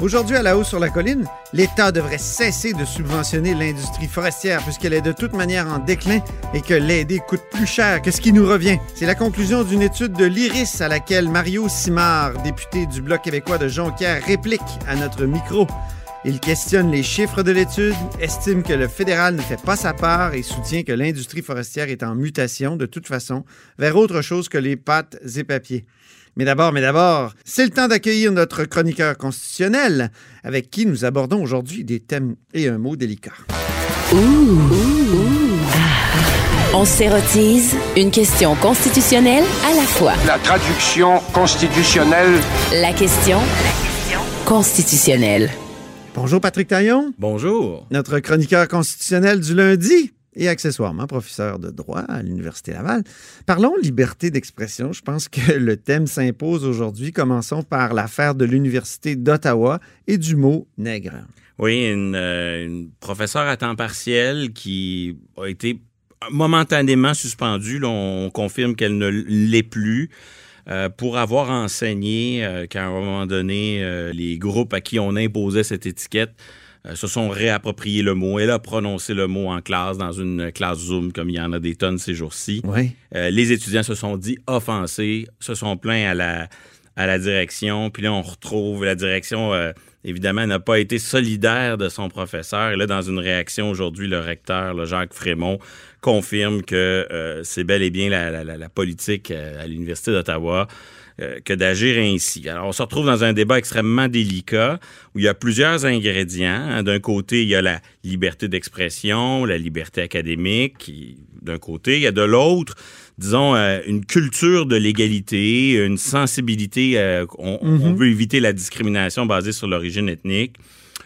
Aujourd'hui, à la hausse sur la colline, l'État devrait cesser de subventionner l'industrie forestière puisqu'elle est de toute manière en déclin et que l'aider coûte plus cher que ce qui nous revient. C'est la conclusion d'une étude de l'IRIS à laquelle Mario Simard, député du Bloc québécois de Jonquière, réplique à notre micro. Il questionne les chiffres de l'étude, estime que le fédéral ne fait pas sa part et soutient que l'industrie forestière est en mutation de toute façon vers autre chose que les pâtes et papiers. Mais d'abord, mais d'abord, c'est le temps d'accueillir notre chroniqueur constitutionnel avec qui nous abordons aujourd'hui des thèmes et un mot délicat. On s'érotise une question constitutionnelle à la fois. La traduction constitutionnelle La question constitutionnelle. Bonjour Patrick Taillon, Bonjour. notre chroniqueur constitutionnel du lundi et accessoirement professeur de droit à l'Université Laval. Parlons liberté d'expression. Je pense que le thème s'impose aujourd'hui. Commençons par l'affaire de l'Université d'Ottawa et du mot nègre. Oui, une, euh, professeure à temps partiel qui a été momentanément suspendue. On confirme qu'elle ne l'est plus. euh, pour avoir enseigné euh, qu'à un moment donné, les groupes à qui on imposait cette étiquette se sont réappropriés le mot. Elle a prononcé le mot en classe, dans une classe Zoom, comme il y en a des tonnes ces jours-ci. Oui. Euh, les étudiants se sont dit offensés, se sont plaints à la, à la direction. Puis là, on retrouve la direction, euh, évidemment, n'a pas été solidaire de son professeur. Et là, dans une réaction aujourd'hui, le recteur, le Jacques Frémont, confirme que euh, c'est bel et bien la, la- la- la politique euh, à l'Université d'Ottawa euh, que d'agir ainsi. Alors, on se retrouve dans un débat extrêmement délicat où il y a plusieurs ingrédients. hein. D'un côté, il y a la liberté d'expression, la liberté académique, d'un côté. Il y a de l'autre, disons, euh, une culture de l'égalité, une sensibilité. euh, on, on veut éviter la discrimination basée sur l'origine ethnique.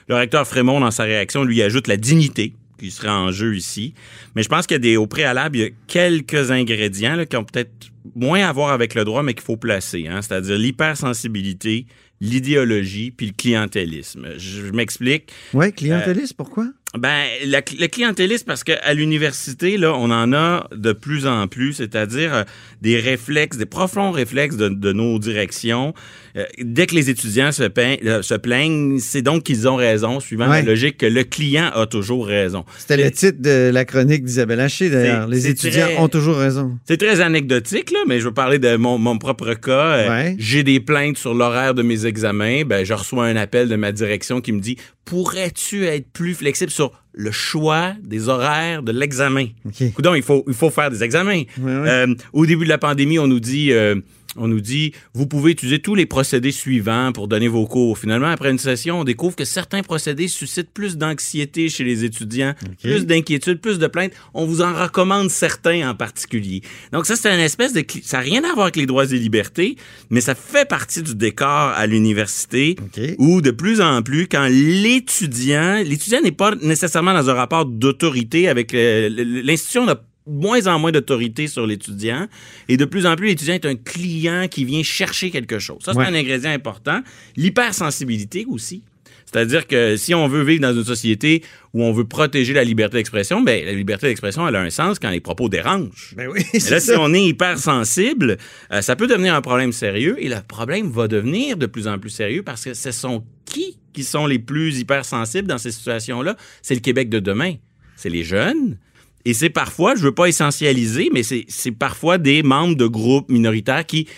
Le recteur Frémont, dans sa réaction, lui ajoute la dignité qui serait en jeu ici. Mais je pense qu'il y a des, au préalable, il y a quelques ingrédients qui ont peut-être moins à voir avec le droit, mais qu'il faut placer. Hein, C'est-à-dire l'hypersensibilité, l'idéologie, puis le clientélisme. Je, m'explique. Oui, clientéliste, pourquoi? Ben, la- le clientélisme, parce qu'à l'université, là, on en a de plus en plus, c'est-à-dire euh, des réflexes, des profonds réflexes de, de nos directions. Euh, dès que les étudiants se, euh, se plaignent, c'est donc qu'ils ont raison, suivant Ouais. la logique que le client a toujours raison. C'était le titre de la chronique d'Isabelle Haché, d'ailleurs. Les étudiants très- ont toujours raison. C'est très anecdotique, là, mais je veux parler de mon, mon propre cas. Ouais. J'ai des plaintes sur l'horaire de mes examens. Ben, je reçois un appel de ma direction qui me dit Pourrais-tu être plus flexible sur le choix des horaires de l'examen? OK. Coudonc, il faut, il faut faire des examens. Euh, au début de la pandémie, on nous dit. euh, on nous dit, vous pouvez utiliser tous les procédés suivants pour donner vos cours. Finalement, après une session, on découvre que certains procédés suscitent plus d'anxiété chez les étudiants, plus d'inquiétude, plus de plaintes. On vous en recommande certains en particulier. Donc ça, c'est une espèce de... Ça n'a rien à voir avec les droits et libertés, mais ça fait partie du décor à l'université où de plus en plus, quand l'étudiant... L'étudiant n'est pas nécessairement dans un rapport d'autorité avec... euh, L'institution n'a moins en moins d'autorité sur l'étudiant. Et de plus en plus, l'étudiant est un client qui vient chercher quelque chose. Ça, c'est Ouais. un ingrédient important. L'hypersensibilité aussi. C'est-à-dire que si on veut vivre dans une société où on veut protéger la liberté d'expression, ben la liberté d'expression, elle a un sens quand les propos dérangent. Ben oui, Mais là, si on est hypersensible, euh, ça peut devenir un problème sérieux et le problème va devenir de plus en plus sérieux parce que ce sont qui qui sont les plus hypersensibles dans ces situations-là? C'est le Québec de demain. C'est les jeunes. Et c'est parfois, je veux pas essentialiser, mais c'est parfois des membres de groupes minoritaires qui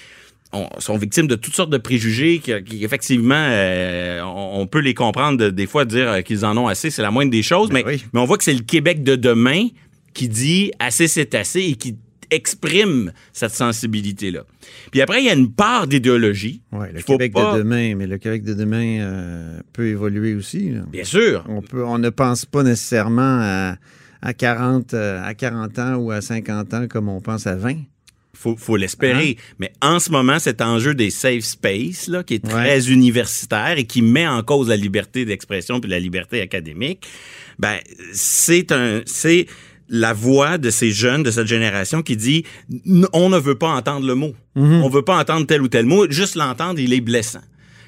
on- sont victimes de toutes sortes de préjugés qui, qui, effectivement, euh, on, on peut les comprendre de- des fois dire euh, qu'ils en ont assez, c'est la moindre des choses, mais, oui. mais on voit que c'est le Québec de demain qui dit assez c'est assez et qui expriment cette sensibilité-là. Puis après, il y a une part d'idéologie. Ouais, le Québec pas- de demain, mais le Québec de demain euh, peut évoluer aussi. là. Bien sûr. On, peut, on ne pense pas nécessairement à, à 40, euh, à 40 ans ou à 50 ans comme on pense à 20. faut, faut l'espérer. Mais en ce moment, cet enjeu des safe space, là, qui est très Ouais. universitaire et qui met en cause la liberté d'expression puis la liberté académique, ben, c'est un, c'est la voix de ces jeunes de cette génération qui dit, on ne veut pas entendre le mot. On veut pas entendre tel ou tel mot. Juste l'entendre, il est blessant.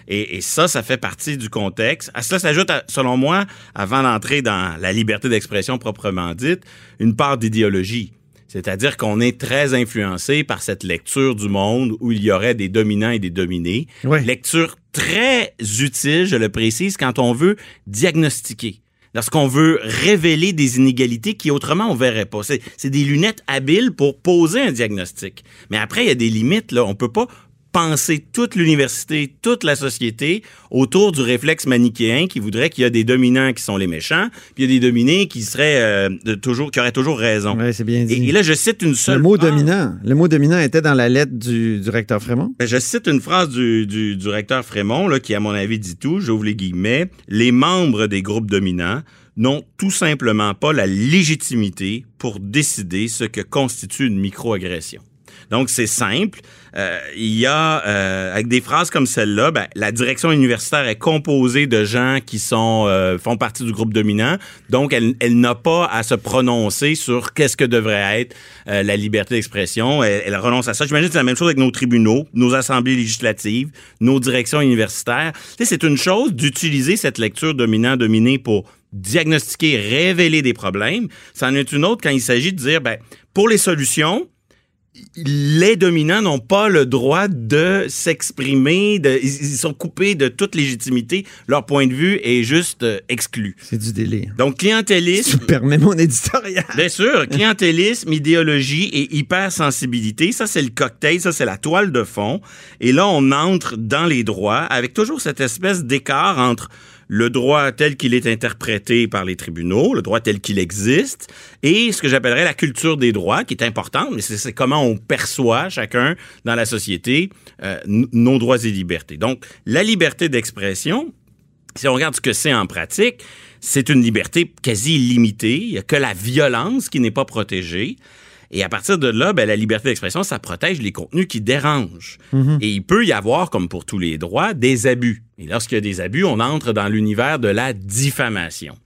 Et, et ça, ça fait partie du contexte. À cela s'ajoute, selon moi, avant d'entrer dans la liberté d'expression proprement dite, une part d'idéologie. C'est-à-dire qu'on est très influencé par cette lecture du monde où il y aurait des dominants et des dominés. Ouais. Lecture très utile, je le précise, quand on veut diagnostiquer. Lorsqu'on veut révéler des inégalités qui autrement on verrait pas. C'est, c'est des lunettes habiles pour poser un diagnostic. Mais après, il y a des limites, là. On peut pas penser toute l'université, toute la société autour du réflexe manichéen qui voudrait qu'il y a des dominants qui sont les méchants, puis il y a des dominés qui seraient euh, de toujours, qui auraient toujours raison. Oui, c'est bien dit. Et, et là, je cite une seule le mot phrase. dominant. Le mot dominant était dans la lettre du, du recteur Frémont? Ben, Je cite une phrase du, du, du recteur Frémont, là, qui, à mon avis, dit tout. J'ouvre les guillemets. Les membres des groupes dominants n'ont tout simplement pas la légitimité pour décider ce que constitue une microagression. Donc, c'est simple. Euh, il y a, euh, avec des phrases comme celle-là, ben, la direction universitaire est composée de gens qui sont euh, font partie du groupe dominant. Donc, elle, elle n'a pas à se prononcer sur qu'est-ce que devrait être euh, la liberté d'expression. Elle, elle renonce à ça. J'imagine que c'est la même chose avec nos tribunaux, nos assemblées législatives, nos directions universitaires. Tu sais, c'est une chose d'utiliser cette lecture dominant-dominé pour diagnostiquer, révéler des problèmes. C'en est une autre quand il s'agit de dire, ben, pour les solutions, les dominants n'ont pas le droit de s'exprimer, ils sont coupés de toute légitimité. Leur point de vue est juste euh, exclu. C'est du délire. Donc, Si clientélisme, tu permets mon éditorial. bien sûr, clientélisme, idéologie et hypersensibilité, ça c'est le cocktail, ça c'est la toile de fond. Et là, on entre dans les droits avec toujours cette espèce d'écart entre le droit tel qu'il est interprété par les tribunaux, le droit tel qu'il existe, et ce que j'appellerais la culture des droits, qui est importante, mais c'est comment on perçoit chacun dans la société euh, nos droits et libertés. Donc, la liberté d'expression, si on regarde ce que c'est en pratique, c'est une liberté quasi illimitée. Il n'y a que la violence qui n'est pas protégée. Et à partir de là, ben, la liberté d'expression, ça protège les contenus qui dérangent. Et il peut y avoir, comme pour tous les droits, des abus. Et lorsqu'il y a des abus, on entre dans l'univers de la diffamation.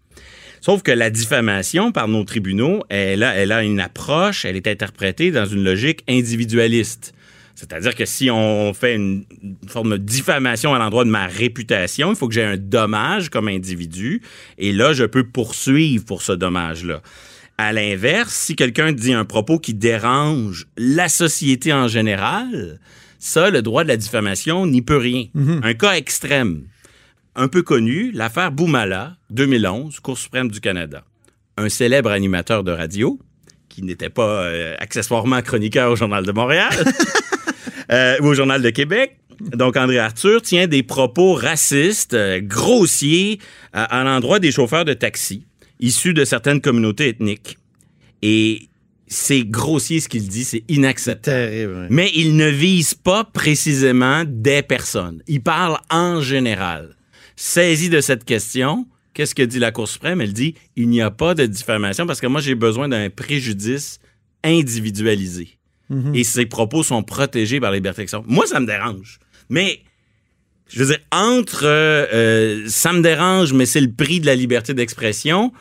Sauf que la diffamation par nos tribunaux, elle a, elle a une approche, elle est interprétée dans une logique individualiste. C'est-à-dire que si on fait une, une forme de diffamation à l'endroit de ma réputation, il faut que j'ai un dommage comme individu. Et là, je peux poursuivre pour ce dommage-là. À l'inverse, si quelqu'un dit un propos qui dérange la société en général, ça, le droit de la diffamation n'y peut rien. Un cas extrême, un peu connu, l'affaire Boumala, 2011, Cour suprême du Canada. Un célèbre animateur de radio, qui n'était pas euh, accessoirement chroniqueur au Journal de Montréal, euh, ou au Journal de Québec. Donc, André Arthur tient des propos racistes, euh, grossiers, à, à l'endroit des chauffeurs de taxi, issus de certaines communautés ethniques. Et c'est grossier ce qu'il dit, c'est inacceptable. Terrible. Mais il ne vise pas précisément des personnes. Il parle en général. Saisi de cette question, qu'est-ce que dit la Cour suprême? Elle dit, il n'y a pas de diffamation parce que moi, j'ai besoin d'un préjudice individualisé. Et ses propos sont protégés par la liberté d'expression. Moi, ça me dérange. Mais, je veux dire, entre euh, euh, ça me dérange, mais c'est le prix de la liberté d'expression,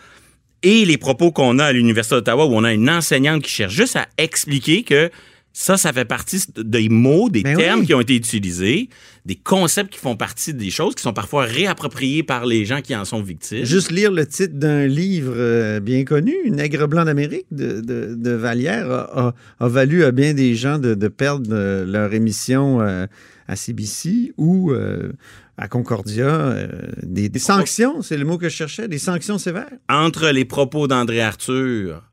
et les propos qu'on a à l'Université d'Ottawa où on a une enseignante qui cherche juste à expliquer que ça, ça fait partie des mots, des Ben termes oui. qui ont été utilisés, des concepts qui font partie des choses qui sont parfois réappropriés par les gens qui en sont victimes. Juste lire le titre d'un livre euh, bien connu, Nègre blanc d'Amérique de, de, de Vallière, a, a- a valu à bien des gens de, de perdre euh, leur émission euh, à CBC ou euh, à Concordia. euh, des, des sanctions, c'est le mot que je cherchais, des sanctions sévères? entre les propos d'André Arthur,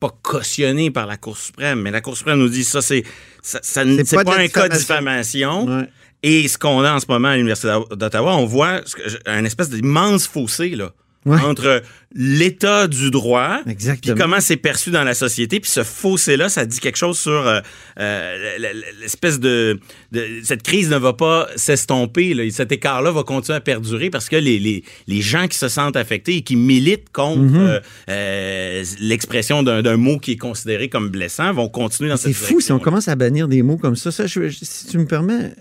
pas cautionnés par la Cour suprême, mais la Cour suprême nous dit ça, c'est ça, C'est pas un cas de diffamation. Ouais. Et ce qu'on a en ce moment à l'Université d'O- d'Ottawa, on voit un espèce d'immense fossé là, Ouais. entre l'état du droit, puis comment c'est perçu dans la société, puis ce fossé-là, ça dit quelque chose sur euh, euh, l'espèce de, de- Cette crise ne va pas s'estomper, là. cet écart-là va continuer à perdurer parce que les, les, les gens qui se sentent affectés et qui militent contre Mhm. euh, l'expression d'un d'un mot qui est considéré comme blessant vont continuer dans cette C'est fou si on commence à bannir des mots comme ça. ça je- je- si tu me permets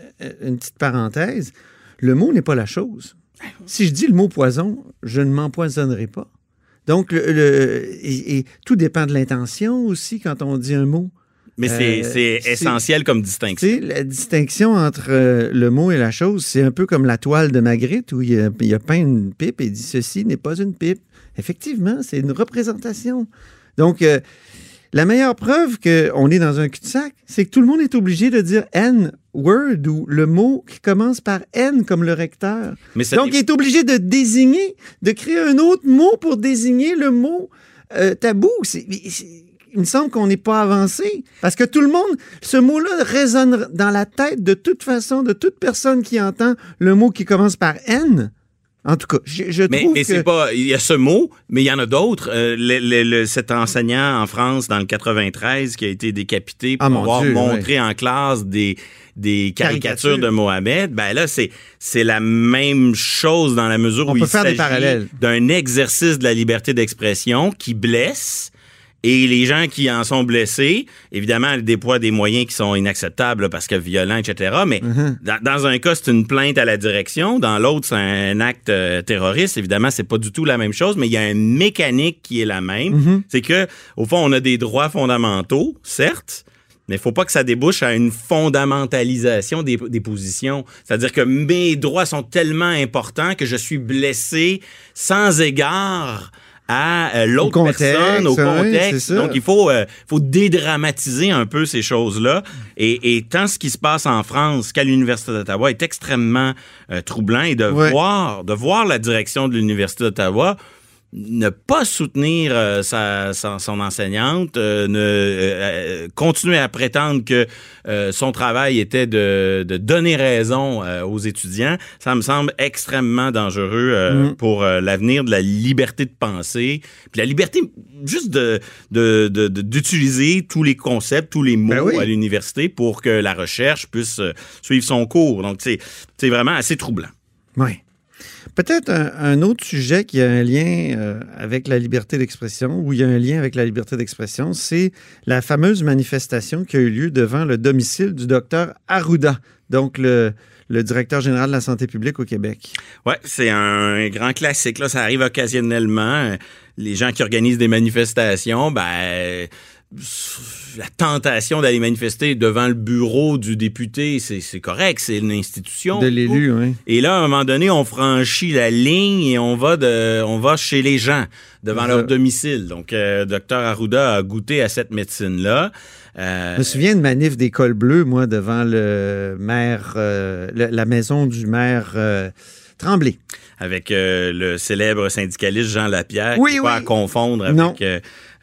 une petite parenthèse, le mot n'est pas la chose. Si je dis le mot poison, je ne m'empoisonnerai pas. Donc, le, le- et, et tout dépend de l'intention aussi quand on dit un mot. Mais c'est Euh, essentiel comme distinction. la distinction entre euh, le mot et la chose, c'est un peu comme la toile de Magritte où il a, il a peint une pipe et dit ceci n'est pas une pipe. Effectivement, c'est une représentation. Donc, euh, la meilleure preuve qu'on est dans un cul-de-sac, c'est que tout le monde est obligé de dire N word ou le mot qui commence par N comme le recteur. Mais ça Donc, il est obligé de désigner, de créer un autre mot pour désigner le mot euh, tabou. C'est- il me semble qu'on n'est pas avancé. Parce que tout le monde, ce mot-là résonne dans la tête de toute façon, de toute personne qui entend le mot qui commence par N. En tout cas, je, je Mais, trouve mais que... c'est pas. Il y a ce mot, mais il y en a d'autres. Euh, le- le- le- cet enseignant en France dans le 93 qui a été décapité pour Ah, avoir Dieu, montré en classe des des caricatures de Mohamed, ben là c'est c'est la même chose dans la mesure On où peut il s'agit d'un exercice de la liberté d'expression qui blesse et les gens qui en sont blessés, évidemment, ils déploient des moyens qui sont inacceptables là, parce que violents, etc. Mais Mm-hmm. dans, dans un cas, c'est une plainte à la direction. Dans l'autre, c'est un acte euh, terroriste. Évidemment, c'est pas du tout la même chose, mais il y a une mécanique qui est la même. Mm-hmm. C'est que, au fond, on a des droits fondamentaux, certes, mais il faut pas que ça débouche à une fondamentalisation des, des positions. C'est-à-dire que mes droits sont tellement importants que je suis blessé sans égard à euh, l'autre personne, au contexte. Donc, il faut, euh, faut dédramatiser un peu ces choses-là. Et, et tant ce qui se passe en France qu'à l'Université d'Ottawa est extrêmement euh, troublant et de voir de voir la direction de l'Université d'Ottawa ne pas soutenir euh, sa, sa- son enseignante, euh, ne euh, continuer à prétendre que son travail était de, de donner raison aux étudiants, ça me semble extrêmement dangereux Mm. pour l'avenir de la liberté de penser, puis la liberté juste de de- de- de- d'utiliser tous les concepts, tous les mots Ben oui. à l'université pour que la recherche puisse suivre son cours. Donc c'est c'est vraiment assez troublant. Oui. Peut-être un, autre sujet qui a un lien euh, avec la liberté d'expression, ou il y a un lien avec la liberté d'expression, c'est la fameuse manifestation qui a eu lieu devant le domicile du docteur Arruda, donc le, directeur général de la santé publique au Québec. Ouais, c'est un grand classique. Là, ça arrive occasionnellement. Les gens qui organisent des manifestations, ben, la tentation d'aller manifester devant le bureau du député, c'est correct, c'est une institution. De l'élu, oui. Et là, à un moment donné, on franchit la ligne et on va de, on va chez les gens, devant leur domicile. Donc, euh, docteur Arruda a goûté à cette médecine-là. Euh, Je me souviens de manif des cols bleus, moi, devant le maire, euh, le- la maison du maire euh, Tremblay. avec le célèbre syndicaliste Jean Lapierre, Oui, qui pas oui. à confondre avec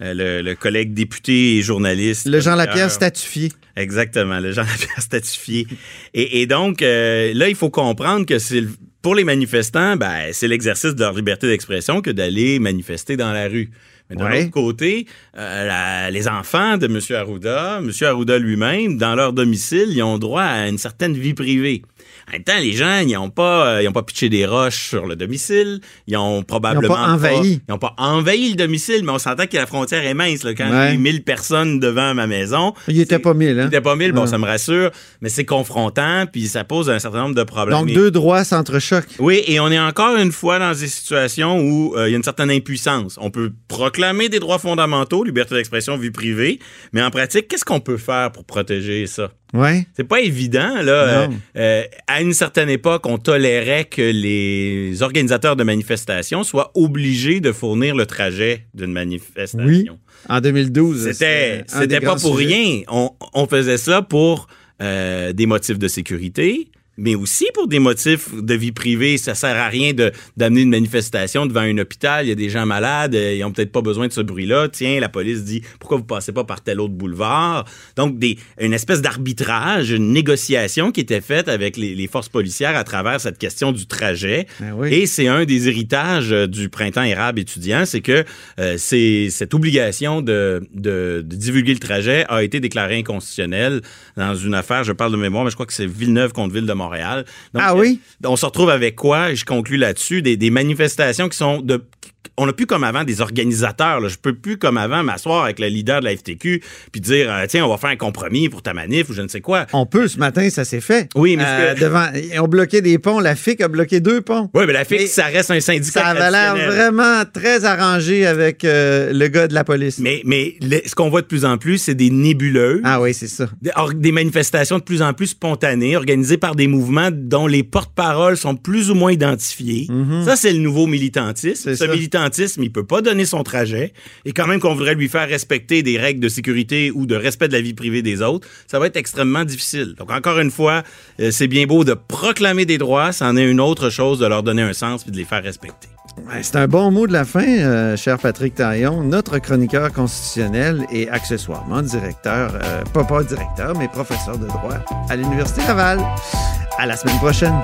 le, le collègue député et journaliste. Le Jean. Lapierre statufié. Exactement, le Jean Lapierre statifié. Et, et donc, euh, là, il faut comprendre que c'est pour les manifestants, ben, c'est l'exercice de leur liberté d'expression que d'aller manifester dans la rue. Mais d'un Ouais. autre côté, euh, la- les enfants de M. Arruda, M. Arruda lui-même, dans leur domicile, ils ont droit à une certaine vie privée. En même temps, les gens, ils n'ont pas, euh, ils ont pas pitché des roches sur le domicile. Ils ont probablement envahi. ils n'ont pas envahi le domicile, mais on s'entend que la frontière est mince. Là, quand Ouais. j'ai 1000 personnes devant ma maison, Il était c'est- pas mille, hein? il était pas mille, bon, Ouais. ça me rassure, mais c'est confrontant, puis ça pose un certain nombre de problèmes. Donc, Et- deux droits s'entrechoquent. Oui, et on est encore une fois dans des situations où euh, il y a une certaine impuissance. On peut proclamer des droits fondamentaux, liberté d'expression, vie privée, mais en pratique, qu'est-ce qu'on peut faire pour protéger ça? Ouais. C'est pas évident, là. Euh, euh, à une certaine époque, on tolérait que les organisateurs de manifestations soient obligés de fournir le trajet d'une manifestation. Oui. En 2012. C'était, c'était pas pour sujets. rien. On, on faisait ça pour euh, des motifs de sécurité, mais aussi pour des motifs de vie privée. Ça sert à rien d'amener une manifestation devant un hôpital. Il y a des gens malades, euh, ils ont peut-être pas besoin de ce bruit-là. Tiens, la police dit pourquoi vous passez pas par tel autre boulevard? Donc des une espèce d'arbitrage, une négociation qui était faite avec les, les forces policières à travers cette question du trajet. Ben oui. Et c'est un des héritages euh, du printemps érable étudiant, c'est que euh, c'est cette obligation de, de, de divulguer le trajet a été déclarée inconstitutionnelle dans une affaire. Je parle de mémoire, mais je crois que c'est Villeneuve contre Ville de Montréal. Donc, Ah oui? euh, On se retrouve avec quoi? Je conclus là-dessus. Des, des manifestations qui sont de on n'a plus comme avant des organisateurs. Là. Je peux plus comme avant m'asseoir avec le leader de la FTQ puis dire euh, tiens on va faire un compromis pour ta manif ou je ne sais quoi. On peut, ce matin, ça s'est fait. Oui, mais Euh, que- devant, ils ont bloqué des ponts. La FIC a bloqué deux ponts. Oui, mais la FIC, Mais ça reste un syndicat Ça avait l'air vraiment très arrangé avec euh, le gars de la police. Mais, mais le- ce qu'on voit de plus en plus, c'est des nébuleux. Ah oui, c'est ça. Des, or- des manifestations de plus en plus spontanées, organisées par des mouvements dont les porte-paroles sont plus ou moins identifiés. Ça, c'est le nouveau militantisme. Ce ça. militantisme, il peut pas donner son trajet. Et quand même qu'on voudrait lui faire respecter des règles de sécurité ou de respect de la vie privée des autres, ça va être extrêmement difficile. Donc, encore une fois, euh, c'est bien beau de proclamer des droits, c'en est une autre chose de leur donner un sens puis de les faire respecter. C'est un bon mot de la fin, euh, cher Patrick Taillon, notre chroniqueur constitutionnel et accessoirement directeur, euh, pas pas directeur, mais professeur de droit à l'Université Laval. À la semaine prochaine.